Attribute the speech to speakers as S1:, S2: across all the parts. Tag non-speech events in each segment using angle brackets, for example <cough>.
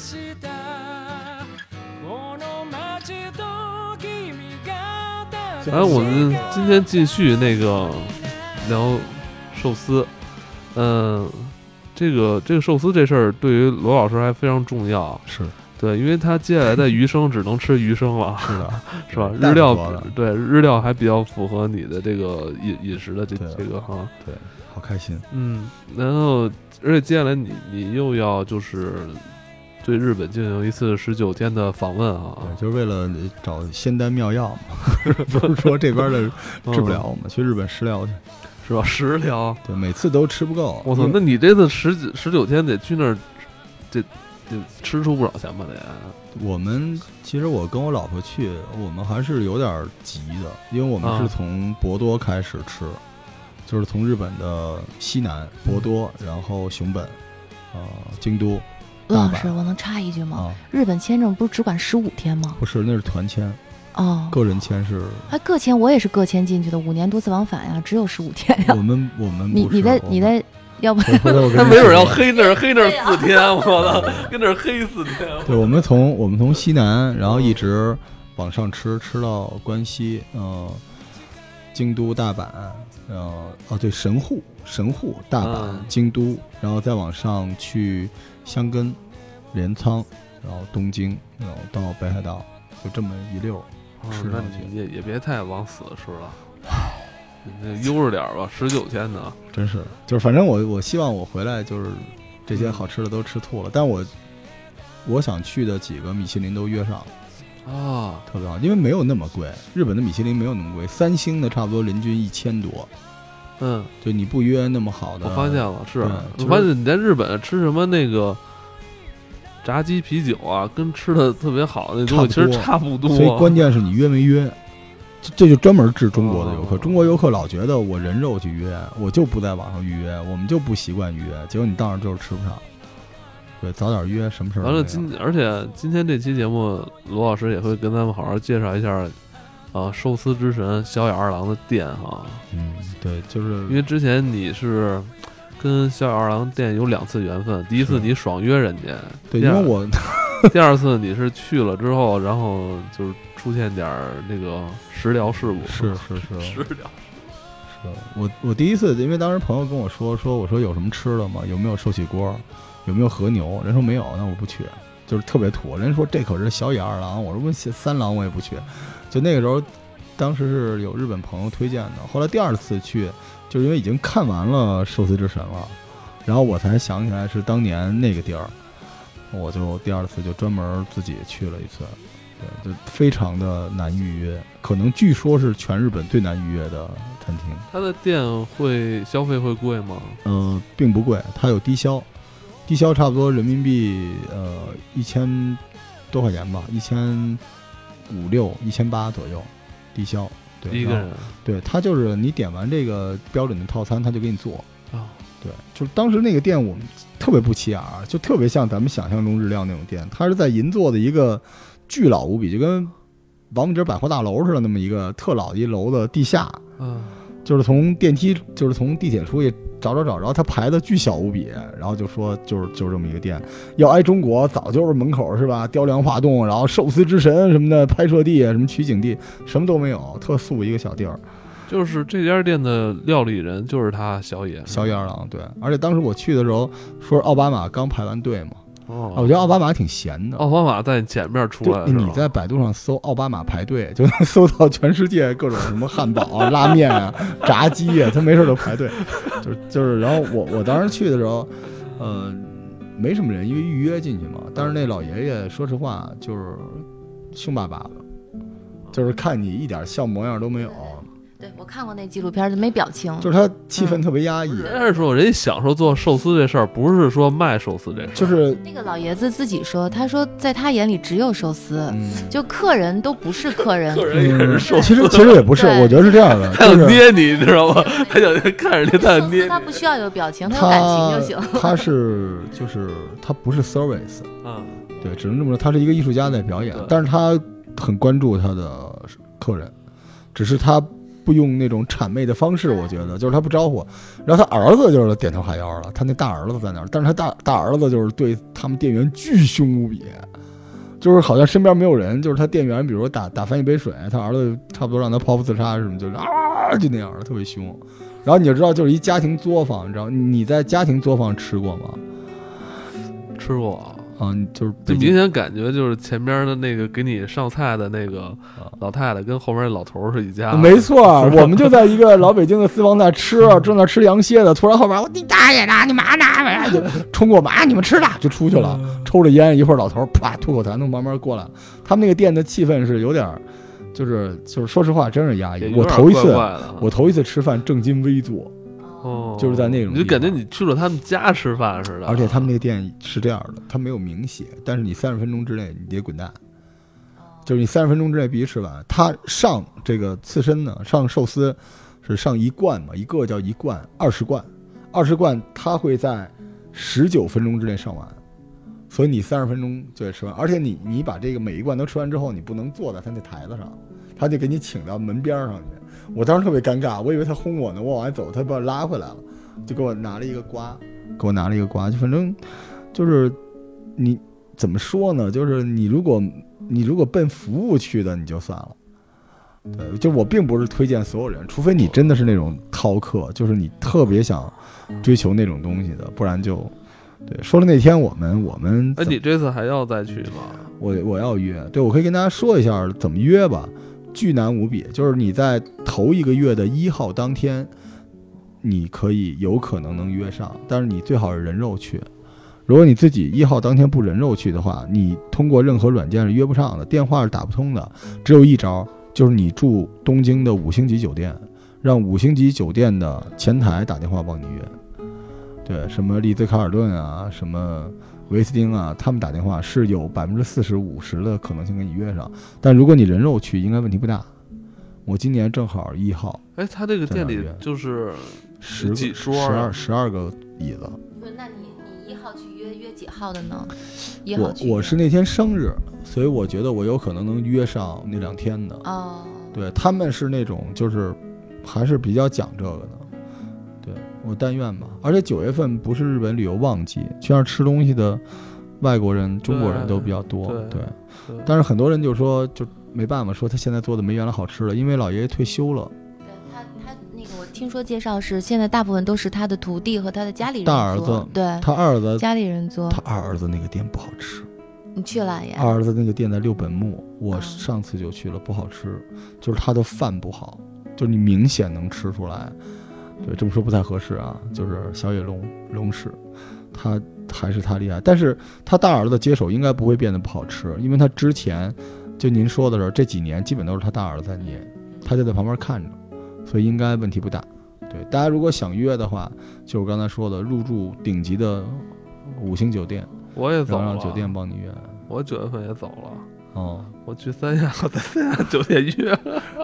S1: したこの街と君が旅して
S2: 哎，我们今天继续那个聊寿司，嗯、这个这个寿司这事儿对于罗老师还非常重要，
S3: 是
S2: 对，因为他接下来的余生只能吃余生了，
S3: 是的，<laughs>
S2: 是吧？
S3: 大
S2: 日料
S3: 多的
S2: 对日料还比较符合你的这个饮饮食的这
S3: 对
S2: 这个哈，
S3: 对，好开心。
S2: 嗯，然后而且接下来你你又要就是 对日本进行一次十九天的访问啊，
S3: 对，就是为了找仙丹妙药嘛，<laughs> 不是说这边的 <laughs> 治不了，我们去日本食疗去。
S2: 是吧？食疗，
S3: 对，每次都吃不够。
S2: 我操，那你这次十几十九天得去那儿，这这吃出不少钱吧得？
S3: 我们其实我跟我老婆去，我们还是有点急的，因为我们
S2: 啊
S3: 是从博多开始吃，就是从日本的西南博多，然后熊本，呃，京都
S4: 罗老师，我能插一句吗？
S3: 啊，
S4: 日本签证不是只管十五天吗？
S3: 不是，那是团签，
S4: 哦，
S3: 个人签是。
S4: 还个签，我也是个签进去的，五年多次往返呀，只有十五天呀。
S3: 我们我们
S4: 你你在你在，<laughs> 要不
S2: 他没准要黑那儿黑那儿四天，我操，跟那儿黑四天。
S3: 对，我们从我们从西南，然后一直往上吃，吃到关西，嗯，京都、大阪，呃，哦对，神户、神户、大阪、
S2: 嗯
S3: 京都，然后再往上去箱根、镰仓，然后东京，然后到北海道，就这么一溜吃上去
S2: 你也也别太往死了吃了，悠着点儿吧，十九天呢。
S3: 真是，就是反正我我希望我回来就是这些好吃的都吃吐了，但我我想去的几个米其林都约上了。
S2: 啊，
S3: 特别好，因为没有那么贵，日本的米其林没有那么贵，三星的差不多人均一千多，
S2: 嗯，
S3: 就你不约那么好的，
S2: 我发现了，是我
S3: 就是
S2: 发现你在日本吃什么那个炸鸡啤酒啊，跟吃的特别好的那东西其实差不多。
S3: 所以关键是你约没约，这这就专门治中国的游客。
S2: 哦
S3: 中国游客老觉得我人肉去约，我就不在网上预约，我们就不习惯预约，结果你到那儿就是吃不上。对，早点约，什么事儿
S2: 完了今而且今天这期节目，罗老师也会跟咱们好好介绍一下啊，寿司之神小野二郎的店哈，
S3: 嗯，对，就是
S2: 因为之前你是。跟小野二郎店有两次缘分，第一次你爽约人家，
S3: 对，
S2: 第二
S3: 因为我
S2: 第二次你是去了之后，然后就是出现点儿那个食疗事故，
S3: 是是是
S2: 食疗，
S3: 是我我第一次，因为当时朋友跟我说说，我说有什么吃的吗？有没有寿喜锅？有没有和牛？人说没有，那我不去，就是特别土。人家说这可是小野二郎，我说问三郎我也不去。就那个时候，当时是有日本朋友推荐的。后来第二次去，就是因为已经看完了《寿司之神》了，然后我才想起来是当年那个地儿，我就第二次就专门自己去了一次。对，就非常的难预约，可能据说是全日本最难预约的餐厅。
S2: 它的店会消费会贵吗？
S3: 呃，并不贵，它有低消，低消差不多人民币呃一千多块钱吧，一千五六、一千八左右，低消。对，
S2: 一个人
S3: 对，它就是你点完这个标准的套餐，它就给你做。
S2: 啊，
S3: 对，就是当时那个店我们特别不起眼儿，就特别像咱们想象中日料那种店，它是在银座的一个巨老无比，就跟王府井百货大楼似的那么一个特老一楼的地下，
S2: 嗯，
S3: 就是从电梯，就是从地铁出去找找找，然后他排的巨小无比，然后就说就是就是这么一个店，要挨中国早就是门口是吧？雕梁画栋，然后寿司之神什么的拍摄地，什么取景地，什么都没有，特素一个小地儿。
S2: 就是这家店的料理人就是他小野，
S3: 小野二郎对，而且当时我去的时候，说是奥巴马刚排完队嘛，
S2: 哦，
S3: 我觉得奥巴马挺闲的。
S2: 奥巴马在前面出来
S3: 对，你在百度上搜奥巴马排队，就能搜到全世界各种什么汉堡啊、拉面啊、<laughs> 炸鸡啊，他没事就排队，就是就是。然后我我当时去的时候，呃，没什么人，因为预约进去嘛。但是那老爷爷说实话就是凶巴巴的，就是看你一点笑模样都没有，
S4: 对我看过那纪录片，就没表情。
S3: 就是他气氛特别压抑。
S2: 人家是说，人家享受做寿司这事儿，不是说卖寿司这事儿，
S3: 就是
S4: 那个老爷子自己说，他说在他眼里只有寿司，
S3: 嗯，
S4: 就客人都不是客人。<laughs>
S2: 客人也是寿司，
S3: 其实其实也不是，我觉得是这样的，
S2: 他想捏你，你知道吗？他想看着你，他想捏
S4: 他不需要有表情，他有感情就行。<laughs>
S3: 他是就是他不是 service，
S2: 啊，<laughs>
S3: 对，只能这么说，他是一个艺术家在表演，但是他很关注他的客人，只是他不用那种谄媚的方式，我觉得就是他不招呼，然后他儿子就是点头哈腰了，他那大儿子在那儿，但是他大大儿子就是对他们店员巨凶无比，就是好像身边没有人，就是他店员，比如说打打翻一杯水，他儿子差不多让他剖腹自杀什么，就是啊就那样的，特别凶。然后你就知道，就是一家庭作坊，你知道你在家庭作坊吃过吗？
S2: 吃过。
S3: 啊，就是
S2: 就明显感觉就是前边的那个给你上菜的那个
S3: 啊
S2: 老太太跟后面那老头儿是一家。
S3: 没错儿，<laughs> 我们就在一个老北京的私房菜吃，正在吃羊蝎子，突然后边我你大爷的，你妈呢？就 <laughs> 冲过我们，啊，你们吃的就出去了，抽着烟，一会儿老头啪吐口痰都慢慢过来。他们那个店的气氛是有点儿，就是就是说实话，真是压抑。我头一次我头一次吃饭正襟危坐，
S2: 哦，
S3: 就是在那种
S2: 你就感觉你去了他们家吃饭似的。
S3: 而且他们那个店是这样的，他没有明写，但是你三十分钟之内你得滚蛋，就是你三十分钟之内必须吃完。他上这个刺身呢，上寿司是上一罐嘛，一个叫一罐，二十罐，二十罐他会在十九分钟之内上完，所以你三十分钟就得吃完。而且你你把这个每一罐都吃完之后，你不能坐在他那台子上，他就给你请到门边儿上去。我当时特别尴尬，我以为他轰我呢，我往外走，他把我拉回来了，就给我拿了一个瓜，给我拿了一个瓜，就反正就是你怎么说呢？就是你如果你如果奔服务去的，你就算了。对，就我并不是推荐所有人，除非你真的是那种饕客，就是你特别想追求那种东西的，不然就对。说了那天我们我们
S2: 哎，
S3: 怎
S2: 你这次还要再去吗？
S3: 我我要约，对我可以跟大家说一下怎么约吧，巨难无比。就是你在头一个月的一号当天，你可以有可能能约上，但是你最好是人肉去。如果你自己一号当天不人肉去的话，你通过任何软件是约不上的，电话是打不通的。只有一招，就是你住东京的五星级酒店，让五星级酒店的前台打电话帮你约。对，什么丽兹卡尔顿啊，什么维斯汀啊，他们打电话是有百分之四十五十的可能性给你约上，但如果你人肉去，应该问题不大。我今年正好一号，
S2: 哎，他这个店里就是
S3: 十
S2: 几桌
S3: 十
S2: 啊
S3: 二十二个椅子。
S4: 那你你一号去约约几号的呢？一
S3: 我
S4: 号去
S3: 我是那天生日，所以我觉得我有可能能约上那两天的。
S4: 哦，
S3: 对他们是那种就是还是比较讲这个的。对我但愿吧，而且九月份不是日本旅游旺季，去那儿吃东西的外国人、中国人都比较多。
S2: 对
S3: 对，
S2: 对
S3: 但是很多人就说就没办法，说他现在做的没原来好吃了，因为老爷爷退休了，
S4: 对他他那个我听说介绍是现在大部分都是他的徒弟和他的家里人
S3: 大儿子
S4: 对。
S3: 他二儿子
S4: 家里人做。
S3: 他，二儿子那个店不好吃。
S4: 你去了呀？
S3: 二儿子那个店在六本木，我
S4: 啊。
S3: 上次就去了，不好吃，就是他的饭不好，就是你明显能吃出来。对，这么说不太合适啊，就是小野龙龙氏，他还是他厉害，但是他大儿子接手应该不会变得不好吃，因为他之前就您说的时候这几年基本都是他大儿子在捏，他就在旁边看着，所以应该问题不大。对，大家如果想约的话，就是刚才说的，入住顶级的五星酒店，
S2: 我也走了，
S3: 然后让酒店帮你约。
S2: 我九月份也走了，
S3: 哦，
S2: 我去三亚，我在三亚酒店约。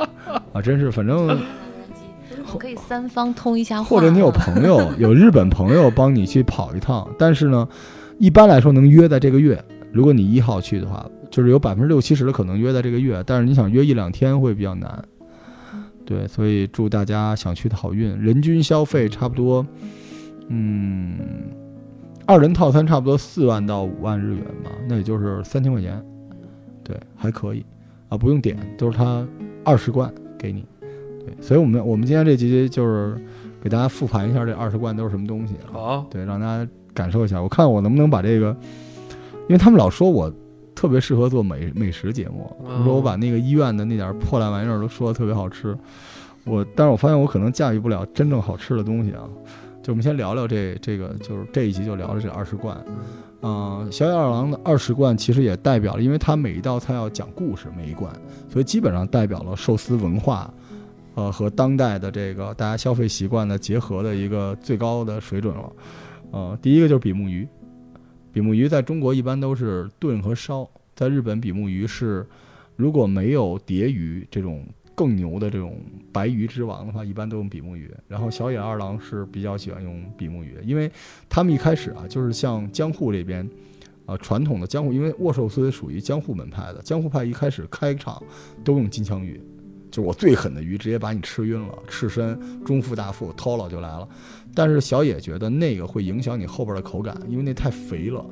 S2: <laughs>
S3: 啊，真是，反正 <laughs>
S4: 我可以三方通一下话，
S3: 或者你有朋友有日本朋友帮你去跑一趟，但是呢，一般来说能约在这个月。如果你一号去的话，就是有百分之六七十的可能约在这个月，但是你想约一两天会比较难。对，所以祝大家想去的好运。人均消费差不多，嗯，二人套餐差不多四万到五万日元吧，那也就是三千块钱。对，还可以啊，不用点，都是他二十罐给你。对，所以我们我们今天这集就是给大家复盘一下这二十罐都是什么东西啊？
S2: 好，
S3: 对，让大家感受一下。我看我能不能把这个，因为他们老说我特别适合做美美食节目，
S2: 嗯
S3: 说我把那个医院的那点破烂玩意儿都说的特别好吃。我，但是我发现我可能驾驭不了真正好吃的东西啊。就我们先聊聊这这个，就是这一集就聊了这二十罐。嗯、小野二郎的二十罐其实也代表了，因为他每一道菜要讲故事，每一罐，所以基本上代表了寿司文化，呃和当代的这个大家消费习惯的结合的一个最高的水准了。呃，第一个就是比目鱼，比目鱼在中国一般都是炖和烧，在日本比目鱼是如果没有蝶鱼这种更牛的这种白鱼之王的话，一般都用比目鱼。然后小野二郎是比较喜欢用比目鱼，因为他们一开始啊，就是像江户这边。啊，传统的江户，因为握寿司属于江户门派的，江户派一开始开场都用金枪鱼，就是我最狠的鱼直接把你吃晕了，赤身、中腹、大腹掏了就来了。但是小野觉得那个会影响你后边的口感，因为那太肥了，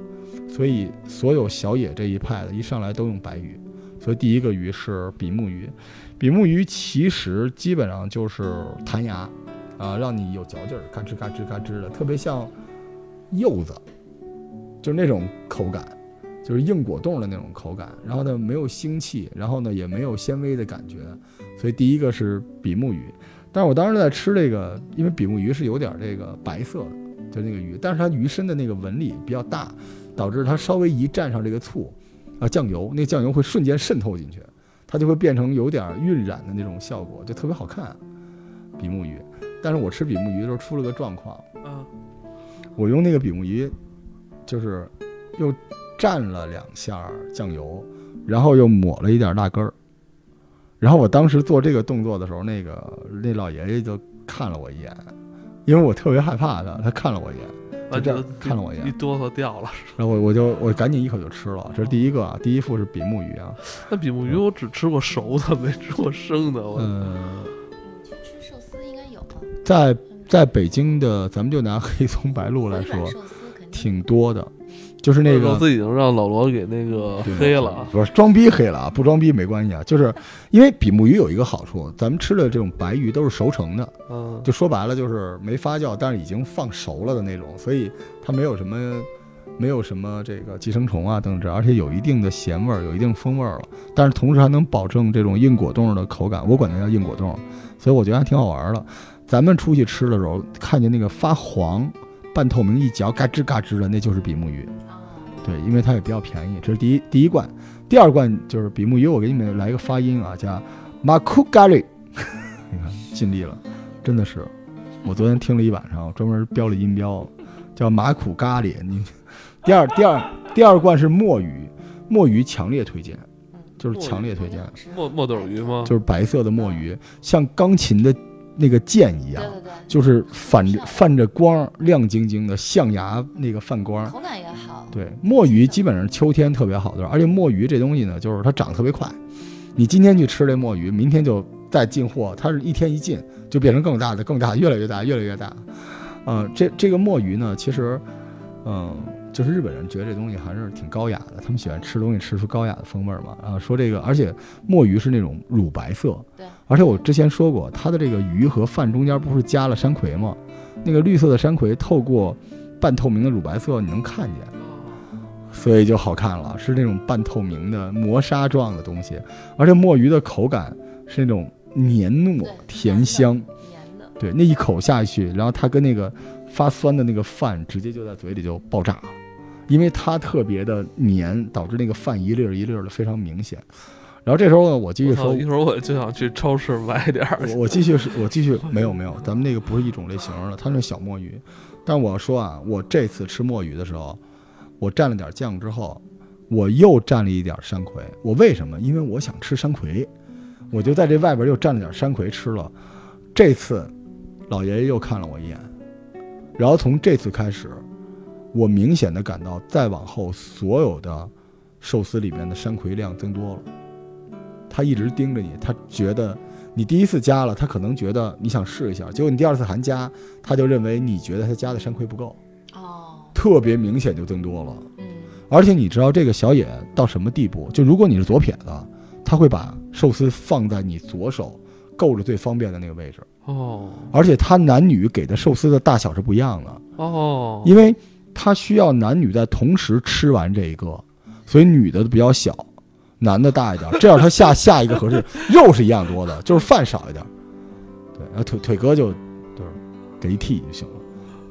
S3: 所以所有小野这一派的一上来都用白鱼。所以第一个鱼是比目鱼，比目鱼其实基本上就是弹牙，啊，让你有嚼劲儿，嘎吱嘎吱嘎吱的，特别像柚子，就是那种口感，就是硬果冻的那种口感。然后呢，没有腥气，然后呢也没有纤维的感觉。所以第一个是比目鱼，但是我当时在吃这个，因为比目鱼是有点这个白色的，就那个鱼，但是它鱼身的那个纹理比较大，导致它稍微一蘸上这个醋。啊，酱油，那酱油会瞬间渗透进去，它就会变成有点晕染的那种效果，就特别好看。比目鱼，但是我吃比目鱼的时候出了个状况，
S2: 啊，
S3: 我用那个比目鱼，就是又蘸了两下酱油，然后又抹了一点辣根儿。然后我当时做这个动作的时候，那个那老爷爷就看了我一眼，因为我特别害怕他，他看了我一眼。就这样看了我一眼，
S2: 一哆嗦掉了。
S3: 然后我我就我赶紧一口就吃了。这是第一个啊，第一副是比目鱼啊。
S2: 那比目鱼我只吃过熟的，没吃过生的。
S3: 嗯，
S4: 你 <laughs> 去吃寿司应该有。
S3: 在在北京的，咱们就拿黑松白鹿来说，挺多的。就是那个，
S2: 寿司已经让老罗给那个黑了，
S3: 不是装逼黑了啊，不装逼没关系啊。就是因为比目鱼有一个好处，咱们吃的这种白鱼都是熟成的，
S2: 嗯，
S3: 就说白了就是没发酵，但是已经放熟了的那种，所以它没有什么没有什么这个寄生虫啊等等，而且有一定的咸味儿，有一定风味儿了。但是同时还能保证这种硬果冻的口感，我管它叫硬果冻，所以我觉得还挺好玩的。咱们出去吃的时候，看见那个发黄、半透明，一嚼嘎吱嘎吱的，那就是比目鱼。对，因为它也比较便宜，这是第一第一罐，第二罐就是比目鱼。我给你们来一个发音啊，叫马库咖喱。<laughs> 你看，尽力了，真的是。我昨天听了一晚上，专门标了音标，叫马苦咖喱。你第二第二第二罐是墨鱼，墨鱼强烈推荐，就是强烈推荐。
S2: 墨墨斗鱼吗？
S3: 就是白色的墨鱼，像钢琴的。那个键一样，
S4: 对对对，
S3: 就是反着泛着光，亮晶晶的象牙那个泛光，
S4: 口感也好。
S3: 对，墨鱼基本上秋天特别好的，而且墨鱼这东西呢，就是它长得特别快。你今天去吃这墨鱼，明天就再进货，它是一天一进，就变成更大的、更大、越来越大、越来越大。嗯，这这个墨鱼呢，其实，嗯。就是日本人觉得这东西还是挺高雅的，他们喜欢吃东西吃出高雅的风味嘛。啊，说这个，而且墨鱼是那种乳白色，
S4: 对。
S3: 而且我之前说过，它的这个鱼和饭中间不是加了山葵吗？那个绿色的山葵透过半透明的乳白色你能看见，所以就好看了，是那种半透明的磨砂状的东西。而且墨鱼的口感是那种黏糯甜香，
S4: 黏的。
S3: 对，那一口下去，然后它跟那个发酸的那个饭直接就在嘴里就爆炸了。因为它特别的黏，导致那个饭一粒儿一粒儿的非常明显。然后这时候呢，我继续说，
S2: 一会儿我就想去超市买点儿。
S3: 我继续是，我继续没有没有，咱们那个不是一种类型的，它是小墨鱼。但我说啊，我这次吃墨鱼的时候，我蘸了点酱之后，我又蘸了一点山葵。我为什么？因为我想吃山葵，我就在这外边又蘸了点山葵吃了。这次，老爷爷又看了我一眼，然后从这次开始。我明显的感到，再往后所有的寿司里面的山葵量增多了。他一直盯着你，他觉得你第一次加了，他可能觉得你想试一下，结果你第二次还加，他就认为你觉得他加的山葵不够。
S4: 哦，
S3: 特别明显就增多了。
S4: 嗯，
S3: 而且你知道这个小野到什么地步？就如果你是左撇子，他会把寿司放在你左手够着最方便的那个位置。
S2: 哦，
S3: 而且他男女给的寿司的大小是不一样的。
S2: 哦，
S3: 因为。他需要男女在同时吃完这一个，所以女的比较小，男的大一点，这样他下 <laughs> 下一个合适。肉是一样多的，就是饭少一点。对，然后腿腿哥就就是给一屉就行了，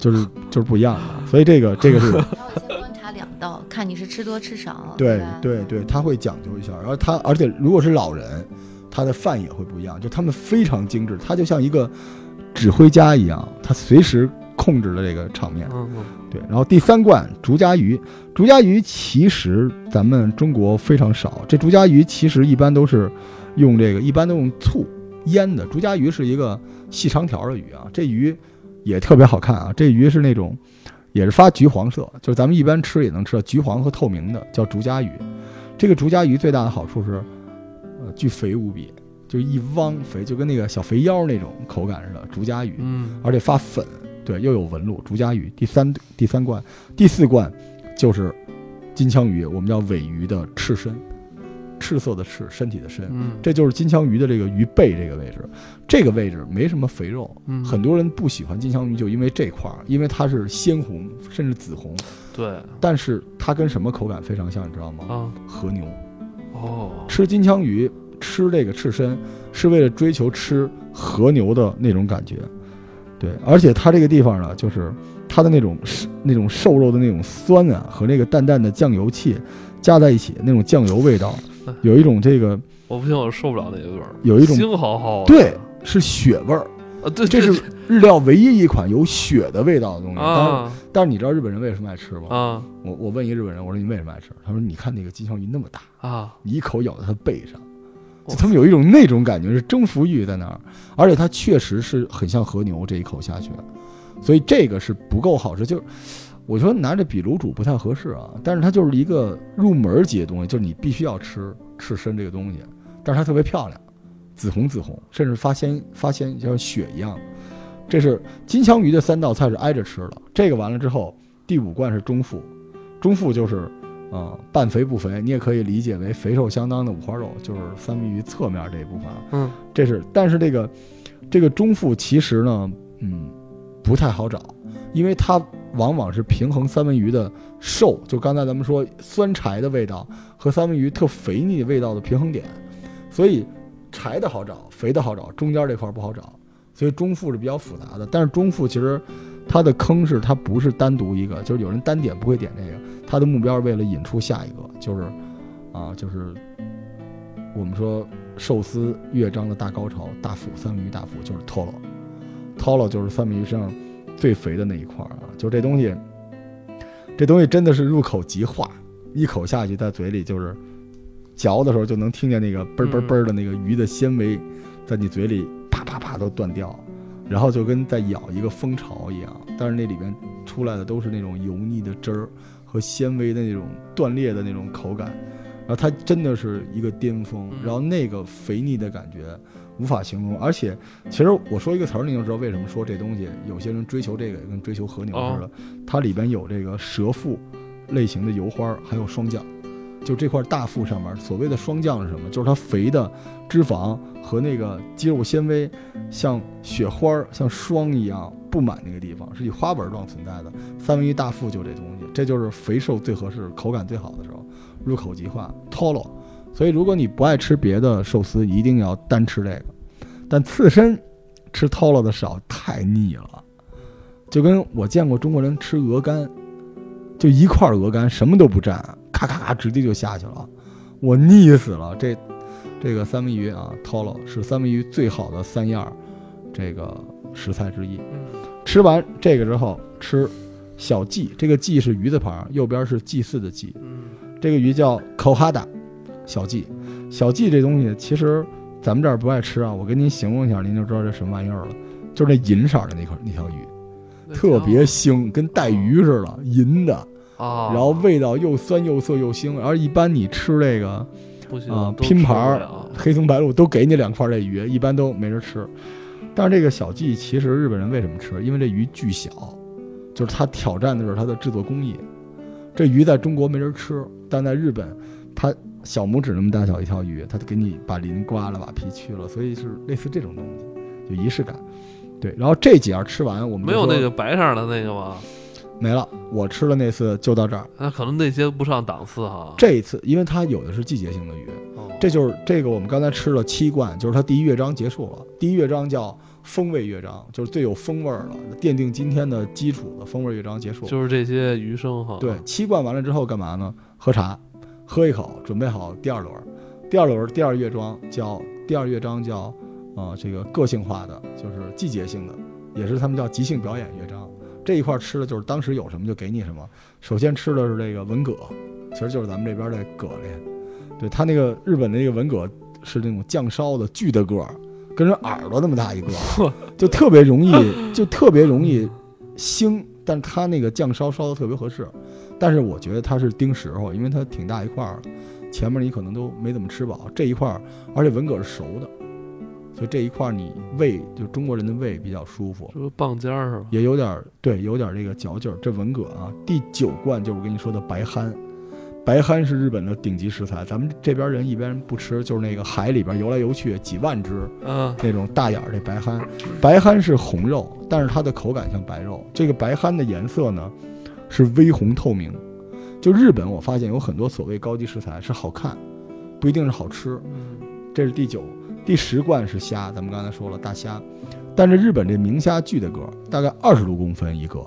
S3: 就是就是不一样的。所以这个这个是。
S4: 先观察两道，看你是吃多吃少。
S3: 对对对，他会讲究一下。然后他而且如果是老人，他的饭也会不一样，就他们非常精致，他就像一个指挥家一样，他随时。控制了这个场面，对。然后第三罐竹夹鱼，竹夹鱼其实咱们中国非常少。这竹夹鱼其实一般都是用这个，一般都用醋腌的。竹夹鱼是一个细长条的鱼啊，这鱼也特别好看啊。这鱼是那种也是发橘黄色，就是咱们一般吃也能吃到橘黄和透明的，叫竹夹鱼。这个竹夹鱼最大的好处是，呃，巨肥无比，就一汪肥，就跟那个小肥腰那种口感似的，竹夹鱼，
S2: 嗯，
S3: 而且发粉，对，又有纹路，竹夹鱼。第三第三罐，第四罐就是金枪鱼，我们叫尾鱼的赤身，赤色的赤，身体的身。
S2: 嗯，
S3: 这就是金枪鱼的这个鱼背这个位置，这个位置没什么肥肉，
S2: 嗯
S3: 很多人不喜欢金枪鱼，就因为这块儿，因为它是鲜红甚至紫红，
S2: 对
S3: 但是它跟什么口感非常像，你知道吗？
S2: 啊，
S3: 和牛。
S2: 哦，
S3: 吃金枪鱼，吃这个赤身，是为了追求吃和牛的那种感觉。对，而且它这个地方呢，就是它的那种那种瘦肉的那种酸啊，和那个淡淡的酱油气加在一起，那种酱油味道，<laughs> 有一种这个
S2: 我不行，我受不了那个味儿，
S3: 有一种
S2: 腥好好的，
S3: 对是血味儿。
S2: 啊，对，
S3: 这是日料唯一一款有血的味道的东西。但是
S2: 啊
S3: 但是你知道日本人为什么爱吃吗？
S2: 啊
S3: 我我问一个日本人，我说你为什么爱吃？他说你看那个金枪鱼那么大，
S2: 啊，
S3: 你一口咬在它背上，就他们有一种那种感觉，是征服欲在那儿，而且它确实是很像和牛这一口下去，所以这个是不够好吃。就我说拿着比卤煮不太合适啊，但是它就是一个入门级的东西，就是你必须要吃赤身这个东西，但是它特别漂亮，紫红紫红，甚至发鲜发鲜像血一样。这是金枪鱼的三道菜是挨着吃的，这个完了之后，第五罐是中腹，中腹就是啊、半肥不肥，你也可以理解为肥瘦相当的五花肉，就是三文鱼侧面这一部分啊。
S2: 嗯，
S3: 这是，但是这个这个中腹其实呢，嗯，不太好找，因为它往往是平衡三文鱼的瘦，就刚才咱们说酸柴的味道和三文鱼特肥腻味道的平衡点，所以柴的好找，肥的好找，中间这块不好找，所以中腹是比较复杂的。但是中腹其实它的坑是它不是单独一个，就是有人单点不会点这个，它的目标是为了引出下一个，就是啊，就是我们说寿司乐章的大高潮，大腹三文鱼大腹就是 tolo，tolo 就是三文鱼身上最肥的那一块儿啊，就这东西，这东西真的是入口即化，一口下去在嘴里就是嚼的时候就能听见那个嘣儿嘣儿嘣儿的那个鱼的纤维在你嘴里啪啪啪都断掉，然后就跟在咬一个蜂巢一样，但是那里边出来的都是那种油腻的汁儿和纤维的那种断裂的那种口感，然后它真的是一个巅峰，
S2: 嗯。
S3: 然后那个肥腻的感觉无法形容，而且其实我说一个词儿，你就知道为什么说这东西有些人追求这个跟追求和牛似的，它里边有这个蛇腹类型的油花儿，还有霜降。就这块大腹上面，所谓的霜降是什么？就是它肥的脂肪和那个肌肉纤维像雪花儿、像霜一样布满那个地方，是以花纹状存在的。三文鱼大腹就这东西，这就是肥瘦最合适、口感最好的时候，入口即化 tolo。所以如果你不爱吃别的寿司，一定要单吃这个。但刺身吃 tolo 的少，太腻了。就跟我见过中国人吃鹅肝，就一块鹅肝什么都不蘸，咔咔咔直接就下去了，我腻死了。这这个三文鱼啊，tolo 是三文鱼最好的三样这个食材之一。
S2: 嗯
S3: 吃完这个之后，吃小鲫，这个鲫是鱼字旁，右边是祭祀的祭。
S2: 嗯
S3: 这个鱼叫 kohada，小蓟。小蓟这东西其实咱们这儿不爱吃啊，我给您形容一下，您就知道这什么玩意儿了。就是那银色的那块那条鱼，特别腥，跟带鱼似的，银的，
S2: 啊，
S3: 然后味道又酸又涩又腥。而一般你吃这个啊拼盘儿黑松白鹭都给你两块这鱼，一般都没人吃。但是这个小蓟其实日本人为什么吃？因为这鱼巨小，就是它挑战的是它的制作工艺。这鱼在中国没人吃，但在日本，它小拇指那么大小一条鱼，它就给你把鳞刮了，把皮去了，所以是类似这种东西，有仪式感。对，然后这几样吃完，我们
S2: 没有那个白色的那个吗？
S3: 没了。我吃了那次就到这儿。
S2: 那可能那些不上档次哈。
S3: 这一次，因为它有的是季节性的鱼，
S2: 哦
S3: 这就是这个我们刚才吃了七罐，就是它第一乐章结束了。第一乐章叫风味乐章，就是最有风味儿了，奠定今天的基础的风味乐章结束。
S2: 就是这些鱼生哈。
S3: 对，七罐完了之后干嘛呢？喝茶，喝一口，准备好第二轮儿。第二轮儿第二乐章叫第二乐章叫呃这个个性化的，就是季节性的，也是他们叫即兴表演乐章。这一块儿吃的就是当时有什么就给你什么。首先吃的是这个文蛤，其实就是咱们这边的蛤蜊。对，它那个日本的那个文蛤是那种酱烧的，巨的个儿，跟人耳朵那么大一个，<laughs> 就特别容易，就特别容易腥，但它那个酱烧烧的特别合适。但是我觉得它是盯时候，因为它挺大一块儿的，前面你可能都没怎么吃饱。这一块儿，而且文蛤是熟的，所以这一块儿你胃就中国人的胃比较舒服，
S2: 这个棒尖儿是吧？
S3: 也有点儿对，有点儿这个嚼劲儿。这文蛤啊，第九罐就是我跟你说的白憨，白憨是日本的顶级食材，咱们这边人一般不吃，就是那个海里边游来游去几万只
S2: 啊，
S3: 那种大眼儿这白憨，白憨是红肉，但是它的口感像白肉。这个白憨的颜色呢是微红透明。就日本，我发现有很多所谓高级食材是好看，不一定是好吃。
S2: 嗯，
S3: 这是第九，第十罐是虾，咱们刚才说了大虾，但是日本这明虾巨的个儿，大概二十多公分一个，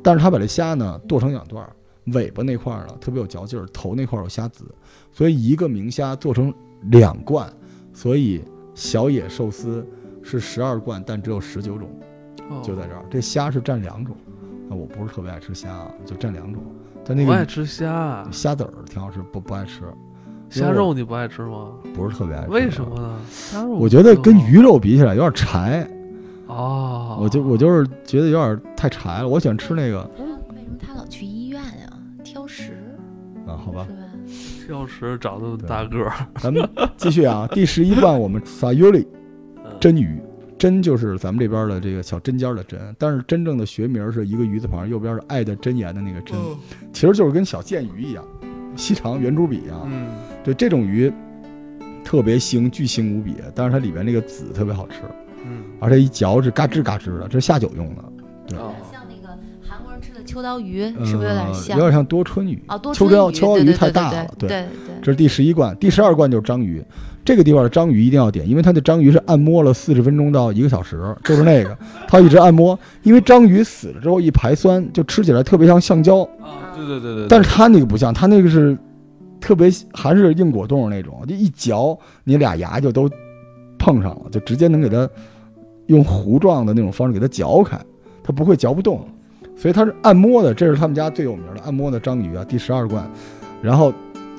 S3: 但是它把这虾呢剁成两段儿，尾巴那块儿呢特别有嚼劲儿，头那块儿有虾籽，所以一个明虾做成两罐，所以小野寿司是十二罐，但只有十九种，
S2: 哦
S3: 就在这儿。这虾是占两种，那我不是特别爱吃虾啊，就占两种。但那个
S2: 我爱吃虾啊，
S3: 虾籽儿挺好吃，不不爱吃，
S2: 虾肉你不爱吃吗？
S3: 不是特别爱吃。
S2: 为什么？呢？虾肉
S3: 我觉得跟鱼肉比起来有点柴，
S2: 哦，
S3: 我就我就是觉得有点太柴了。我喜欢吃那个
S4: 为什么他老去医院呀？挑食
S3: 啊，好吧？<laughs>
S2: 挑食长那么大个儿，
S3: 咱们继续啊。第十一段我们 sayuri <laughs>
S2: 嗯
S3: 真鱼，真就是咱们这边的这个小针尖儿的针，但是真正的学名是一个鱼字旁，右边是爱的箴言的那个针，其实就是跟小剑鱼一样，细长圆珠笔一样。
S2: 嗯，
S3: 对，这种鱼特别腥，巨腥无比，但是它里边那个籽特别好吃，
S2: 嗯，
S3: 而且一嚼是嘎吱嘎吱的，这是下酒用的，
S2: 哦
S4: 像那个韩国人吃的秋刀鱼，是不是有点
S3: 呃
S4: 像？
S3: 有点像多春鱼。
S4: 哦，多
S3: 秋
S4: 春鱼，
S3: 刀秋刀鱼
S4: 对对对对
S3: 太大了对
S4: 对对
S3: 这是第十一罐，第十二罐就是章鱼。这个地方的章鱼一定要点，因为它的章鱼是按摩了四十分钟到一个小时，就是那个，<laughs> 它一直按摩。因为章鱼死了之后一排酸，就吃起来特别像橡胶，
S2: 啊，对对对对，
S3: 但是它那个不像，它那个是特别还是硬果冻那种，就一嚼你俩牙就都碰上了，就直接能给它用糊状的那种方式给它嚼开，它不会嚼不动，所以它是按摩的，这是他们家最有名的按摩的章鱼啊，第十二罐。然后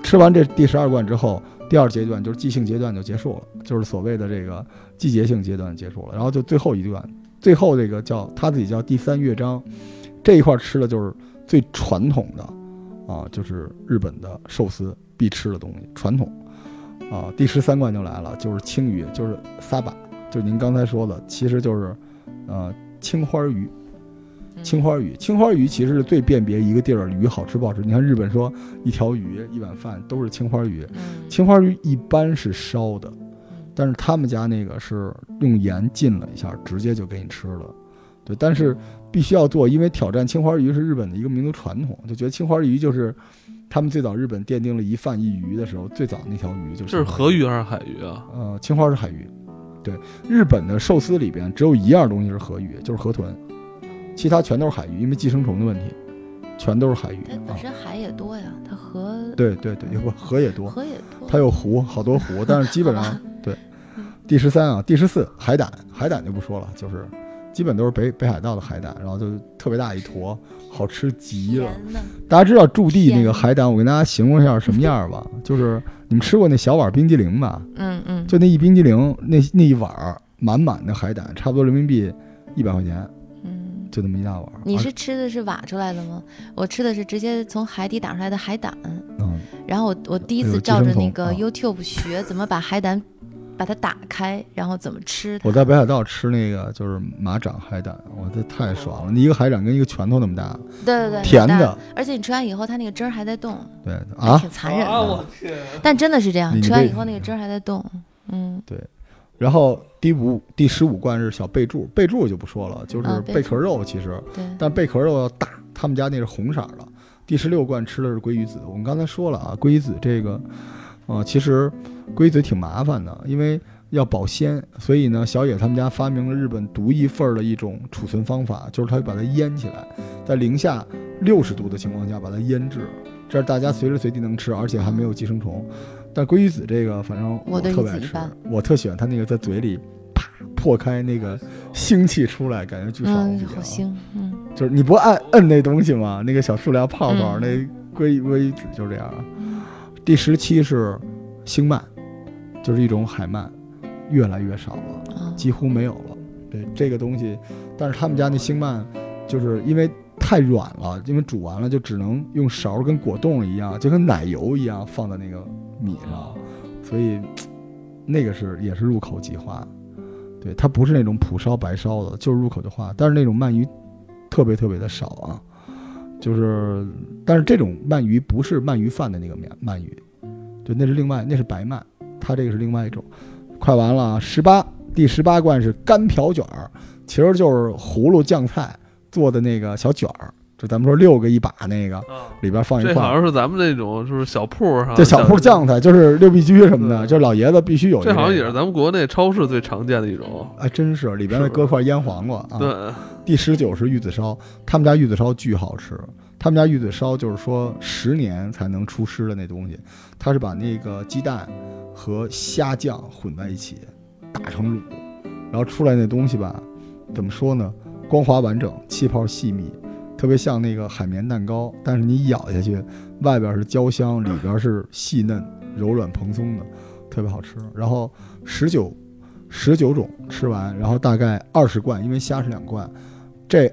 S3: 吃完这第十二罐之后，第二阶段就是季性阶段就结束了，就是所谓的这个季节性阶段结束了，然后就最后一段，最后这个叫他自己叫第三乐章，这一块吃的就是最传统的啊，就是日本的寿司必吃的东西，传统啊。第十三罐就来了，就是青鱼，就是撒把，就您刚才说的，其实就是呃青花鱼。青花鱼，青花鱼其实是最辨别一个地儿鱼好吃不好吃。你看日本说一条鱼一碗饭都是青花鱼，
S4: 嗯，
S3: 青花鱼一般是烧的，但是他们家那个是用盐浸了一下，直接就给你吃了。对，但是必须要做，因为挑战青花鱼是日本的一个民族传统，就觉得青花鱼就是他们最早日本奠定了一饭一鱼的时候，最早那条鱼就是
S2: 这是河鱼还是海鱼啊？
S3: 呃，青花是海鱼。对，日本的寿司里边只有一样东西是河鱼，就是河豚，其他全都是海鱼，因为寄生虫的问题，全都是海鱼啊。
S4: 它本身海也多呀，它河
S3: 对对对，不河也多，
S4: 河也多，
S3: 它有湖，好多湖，但是基本上 <laughs> 对。第十三啊，第十四海胆，海胆就不说了，就是基本都是北北海道的海胆，然后就特别大一坨，好吃极了。大家知道驻地那个海胆，我跟大家形容一下什么样吧，就是你们吃过那小碗冰激凌吧？
S4: 嗯嗯，
S3: 就那一冰激凌，那那一碗儿满满的海胆，差不多人民币一百块钱，
S4: 嗯。
S3: 就那么一大碗儿。
S4: 你是吃的是挖出来的吗？我吃的是直接从海底打出来的海胆。
S3: 嗯，
S4: 然后我我第一次照着那个
S3: 啊
S4: YouTube 学怎么把海胆把它打开，然后怎么吃它。
S3: 我在北海道吃那个就是马掌海胆，我这太爽了！你一个海胆跟一个拳头那么大，
S4: 对对对，
S3: 甜的，
S4: 而且你吃完以后，它那个汁儿还在动，
S3: 对啊。
S4: 挺残忍
S2: 啊，
S4: 的。
S2: 我天！
S4: 但真的是这样，吃完以后那个汁儿还在动。嗯，
S3: 然后第五、第十五罐是小贝柱，贝柱就不说了，就是
S4: 啊贝
S3: 贝壳肉，其实，
S4: 对，
S3: 但贝壳肉要大，他们家那是红色的。第十六罐吃的是鲑鱼子，我们刚才说了啊，鲑鱼子这个，呃，其实鲑鱼子挺麻烦的，因为要保鲜，所以呢，小野他们家发明了日本独一份儿的一种储存方法，就是他把它腌起来，在零下六十度的情况下把它腌制，这样大家随时随地能吃，而且还没有寄生虫。但鲑鱼子这个，反正
S4: 我
S3: 特别爱吃我特喜欢它那个在嘴里啪破开那个腥气出来，感觉巨爽无
S4: 嗯，
S3: 比啊！
S4: 好腥，嗯，
S3: 就是你不按摁那东西吗？那个小塑料泡泡，
S4: 嗯
S3: 那鲑鲑鱼子就这样啊。第十七是星鳗，就是一种海鳗，越来越少了，
S4: 啊，
S3: 几乎没有了。对这个东西，但是他们家那星鳗，就是因为太软了，因为煮完了就只能用勺跟果冻一样，就跟奶油一样放在那个米上，所以那个是也是入口即化，对，它不是那种普烧白烧的，就是入口就化。但是那种鳗鱼特别特别的少啊，就是，但是这种鳗鱼不是鳗鱼饭的那个面鳗鱼，对，那是另外那是白鳗，它这个是另外一种。快完了啊，十八第十八罐是干瓢卷儿，其实就是葫芦酱菜做的那个小卷儿，就咱们说六个一把那个，
S2: 啊，
S3: 里边放一块儿。
S2: 好像是咱们那种就是小铺上，
S3: 这小铺酱菜就是六必居什么的，就是老爷子必须有。
S2: 这好像也是咱们国内超市最常见的一种。
S3: 哎，真是里边再搁块腌黄瓜啊。
S2: 对，
S3: 第十九是玉子烧，他们家玉子烧巨好吃。他们家玉子烧就是说十年才能出师的那东西，他是把那个鸡蛋和虾酱混在一起打成卤，然后出来那东西吧，怎么说呢？光滑完整，气泡细密，特别像那个海绵蛋糕，但是你咬下去，外边是焦香，里边是细嫩、柔软蓬松的，特别好吃。然后十九十九种吃完，然后大概二十罐，因为虾是两罐，这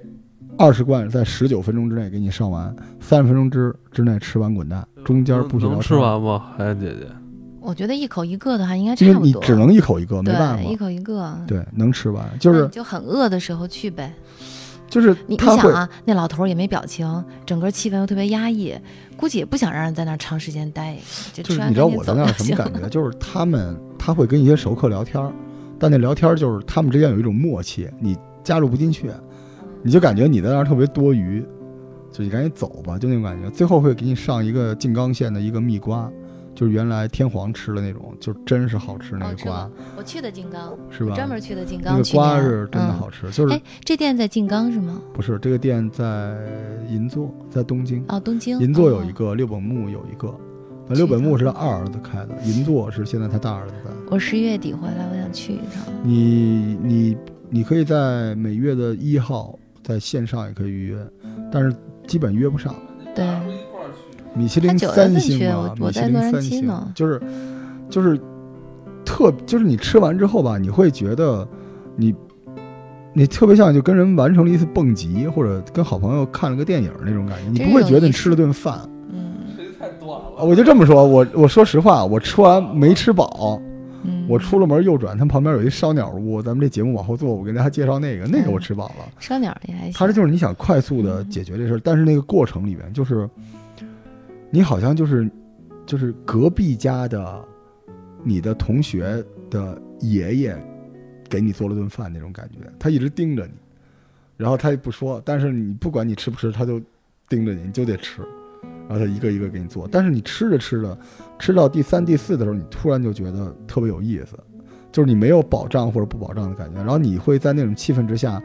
S3: 二十罐在十九分钟之内给你上完，三十分钟之之内吃完滚蛋，中间不许
S2: 能
S3: 聊，
S2: 吃完吗？海燕姐姐，
S4: 我觉得一口一个的话应该差不多。
S3: 你只能一口一个，没办
S4: 对，一，口一个。
S3: 对，能吃完，就是
S4: 就很饿的时候去呗。
S3: 就是
S4: 你你，想啊，那老头儿也没表情，整个气氛又特别压抑，估计也不想让人在那儿长时间待，就
S3: 就是你知道我在那儿什么。感觉？<laughs> 就是他们他会跟一些熟客聊天儿，但那聊天儿就是他们之间有一种默契，你加入不进去，你就感觉你在那儿特别多余，就你赶紧走吧，就那种感觉。最后会给你上一个静冈县的一个蜜瓜，就是原来天皇吃的那种，就真是好吃那个瓜
S4: 哦，我去的静冈，
S3: 是吧？
S4: 专门去的静冈
S3: 那个
S4: 刚。
S3: 瓜是真的
S4: 嗯
S3: 好吃，就是
S4: 哎，这店在静冈是吗？
S3: 不是这个店在银座，在东京。
S4: 哦，东京。
S3: 银座有一
S4: 哦。
S3: 个，六本木有一个。那六本木是他二儿子开的，银座是现在他大儿子在。
S4: 我十一月底回来，我想去一趟。
S3: 你你你可以在每月的一号在线上也可以预约，但是基本约不上。
S4: 对，
S3: 米其林三星
S4: 啊
S3: 米其林
S4: 在洛杉
S3: 三星
S4: 矶呢
S3: 就是就是特就是你吃完之后吧，你会觉得你你特别像就跟人完成了一次蹦极，或者跟好朋友看了个电影那种感觉，你不会觉得你吃了顿饭。
S4: 嗯
S2: 这太短了
S3: 啊我就这么说，我我说实话，我吃完没吃饱，
S4: 嗯。
S3: 我出了门右转，他们旁边有一烧鸟屋，咱们这节目往后做，我给大家介绍那个，那个我吃饱了。
S4: 烧鸟也还行。
S3: 它这就是你想快速的解决这事儿，但是那个过程里面就是，你好像就是就是隔壁家的你的同学的爷爷给你做了顿饭那种感觉，他一直盯着你，然后他也不说，但是你不管你吃不吃，他就盯着你，你就得吃，然后他一个一个给你做，但是你吃着吃着，吃到第三、第四的时候，你突然就觉得特别有意思，就是你没有保障或者不保障的感觉，然后你会在那种气氛之下。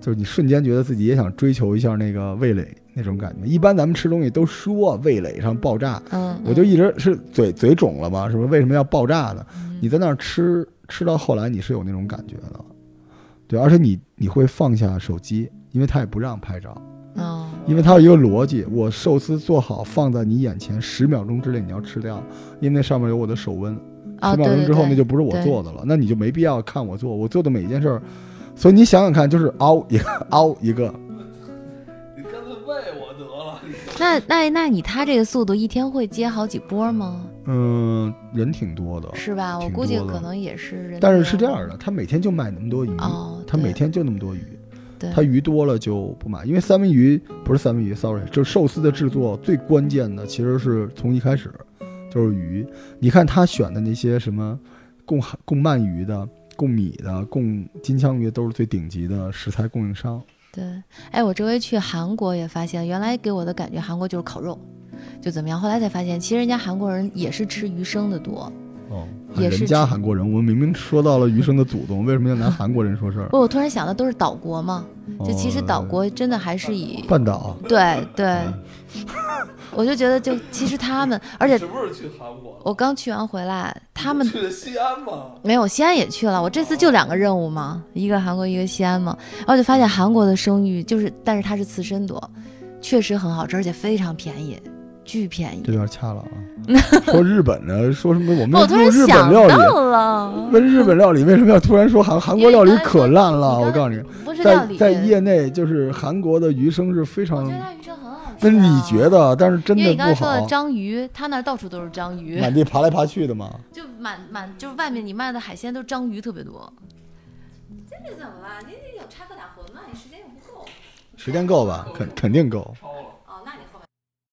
S3: 就是你瞬间觉得自己也想追求一下那个味蕾。那种感觉。一般咱们吃东西都说味蕾上爆炸，
S4: 嗯，
S3: 我就一直是嘴嘴肿了嘛，是不是？为什么要爆炸呢？
S4: 嗯
S3: 你在那儿吃吃到后来，你是有那种感觉的，对，而且你你会放下手机，因为他也不让拍照，
S4: 哦，
S3: 因为它有一个逻辑，我寿司做好放在你眼前，十秒钟之内你要吃掉，因为那上面有我的手温，
S4: 哦，
S3: 十秒钟之后那就不是我做的了，那你就没必要看我做，我做的每一件事儿。所以你想想看，就是凹一个 <laughs> 凹一个，
S2: 喂我得了。
S4: 那那那你他这个速度，一天会接好几波吗？
S3: 嗯，人挺多的，
S4: 是吧？我估计可能也是人。
S3: 但是是这样的，他每天就卖那么多鱼，
S4: 哦，
S3: 他每天就那么多鱼，他鱼多了就不买，因为三文鱼不是三文鱼，sorry，就是寿司的制作最关键的其实是从一开始就是鱼。你看他选的那些什么供海供鳗鱼的、供米的、供金枪鱼，都是最顶级的食材供应商。
S4: 对，哎，我这回去韩国也发现，原来给我的感觉韩国就是烤肉，就怎么样？后来才发现，其实人家韩国人也是吃鱼生的多。
S3: 哦，
S4: 也是
S3: 人家韩国人，我们明明说到了鱼生的祖宗，为什么要拿韩国人说事儿？
S4: 不，我突然想到，都是岛国嘛，就其实岛
S3: 哦
S4: 国真的还是以
S3: 半岛，
S4: 对对，<laughs> 我就觉得就其实他们，而且
S2: 什么时候去韩国？
S4: 我刚去完回来，他们
S2: 去的西安吗？
S4: 没有西安也去了，我这次就两个任务嘛，一个韩国，一个西安嘛，然后就发现韩国的生鱼就是，但是它是刺身多，确实很好吃，而且非常便宜，巨便宜
S3: 这。段掐了啊！<laughs> 说日本的，说什么我们
S4: 我突然
S3: 录日本
S4: 想
S3: 料理，
S4: 到了，
S3: 问日本料理为什么要突然说韩韩国料理可烂了？我告诉你，
S4: 不是料理，
S3: 在在业内就是韩国的鱼生是非常
S4: 我觉得它鱼生很。
S3: 那你觉得，但是真
S4: 因为
S3: 的不
S4: 你刚才说的
S3: 好，
S4: 章鱼，它那到处都是章鱼，
S3: 满地爬来爬去的嘛。
S4: 就满满就是外面你卖的海鲜都章鱼特别多。这是怎么了？你得有插科打诨嘛，你时间又不够。
S3: 时间够吧？肯肯定够。
S2: 超了